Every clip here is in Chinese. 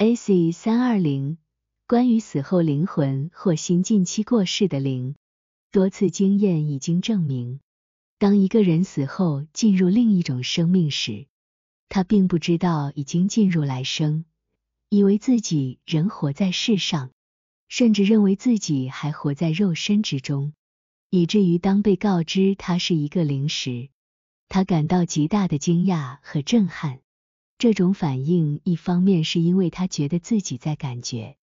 AC 三二零关于死后灵魂或新近期过世的灵，多次经验已经证明，当一个人死后进入另一种生命时，他并不知道已经进入来生，以为自己仍活在世上，甚至认为自己还活在肉身之中，以至于当被告知他是一个灵时，他感到极大的惊讶和震撼。这种反应，一方面是因为他觉得自己在感觉、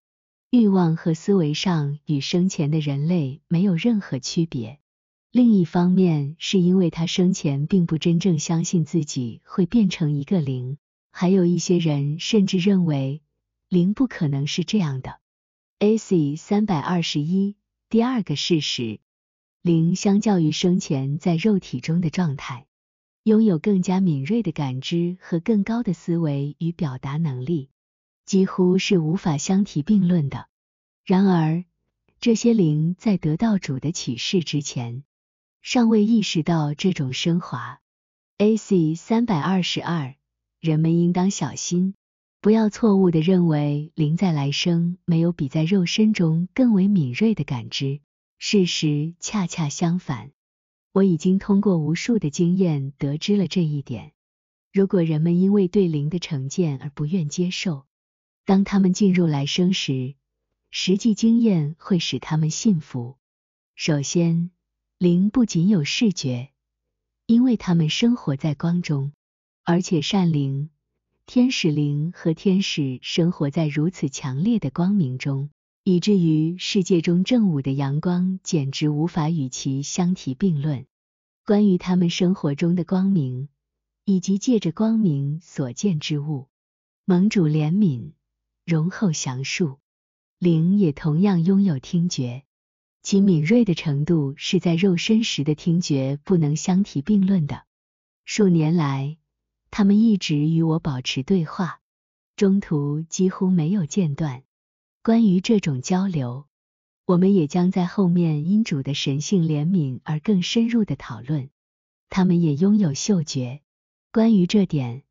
欲望和思维上与生前的人类没有任何区别；另一方面是因为他生前并不真正相信自己会变成一个灵。还有一些人甚至认为灵不可能是这样的。AC 三百二十一，第二个事实，灵相较于生前在肉体中的状态。拥有更加敏锐的感知和更高的思维与表达能力，几乎是无法相提并论的。然而，这些灵在得到主的启示之前，尚未意识到这种升华。AC 三百二十二，人们应当小心，不要错误的认为灵在来生没有比在肉身中更为敏锐的感知。事实恰恰相反。我已经通过无数的经验得知了这一点。如果人们因为对灵的成见而不愿接受，当他们进入来生时，实际经验会使他们信服。首先，灵不仅有视觉，因为他们生活在光中，而且善灵、天使灵和天使生活在如此强烈的光明中。以至于世界中正午的阳光简直无法与其相提并论。关于他们生活中的光明，以及借着光明所见之物，盟主怜悯、容后详述。灵也同样拥有听觉，其敏锐的程度是在肉身时的听觉不能相提并论的。数年来，他们一直与我保持对话，中途几乎没有间断。关于这种交流，我们也将在后面因主的神性怜悯而更深入的讨论。他们也拥有嗅觉，关于这点，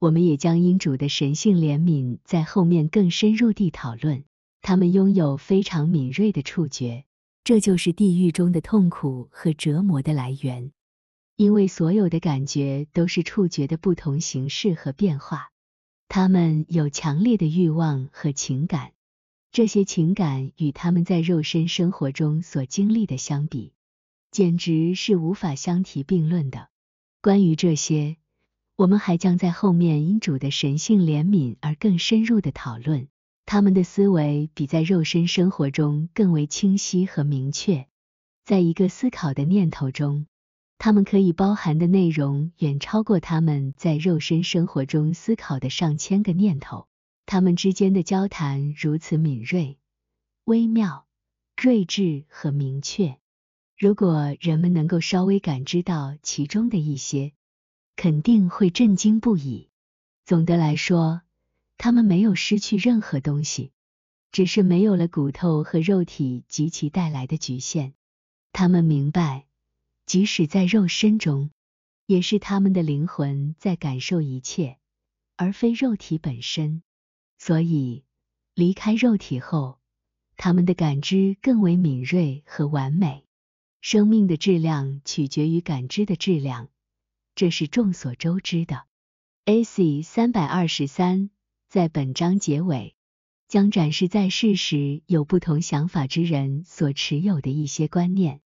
我们也将因主的神性怜悯在后面更深入地讨论。他们拥有非常敏锐的触觉，这就是地狱中的痛苦和折磨的来源，因为所有的感觉都是触觉的不同形式和变化。他们有强烈的欲望和情感。这些情感与他们在肉身生活中所经历的相比，简直是无法相提并论的。关于这些，我们还将在后面因主的神性怜悯而更深入的讨论。他们的思维比在肉身生活中更为清晰和明确。在一个思考的念头中，他们可以包含的内容远超过他们在肉身生活中思考的上千个念头。他们之间的交谈如此敏锐、微妙、睿智和明确。如果人们能够稍微感知到其中的一些，肯定会震惊不已。总的来说，他们没有失去任何东西，只是没有了骨头和肉体及其带来的局限。他们明白，即使在肉身中，也是他们的灵魂在感受一切，而非肉体本身。所以，离开肉体后，他们的感知更为敏锐和完美。生命的质量取决于感知的质量，这是众所周知的。AC 三百二十三在本章结尾将展示在世时有不同想法之人所持有的一些观念。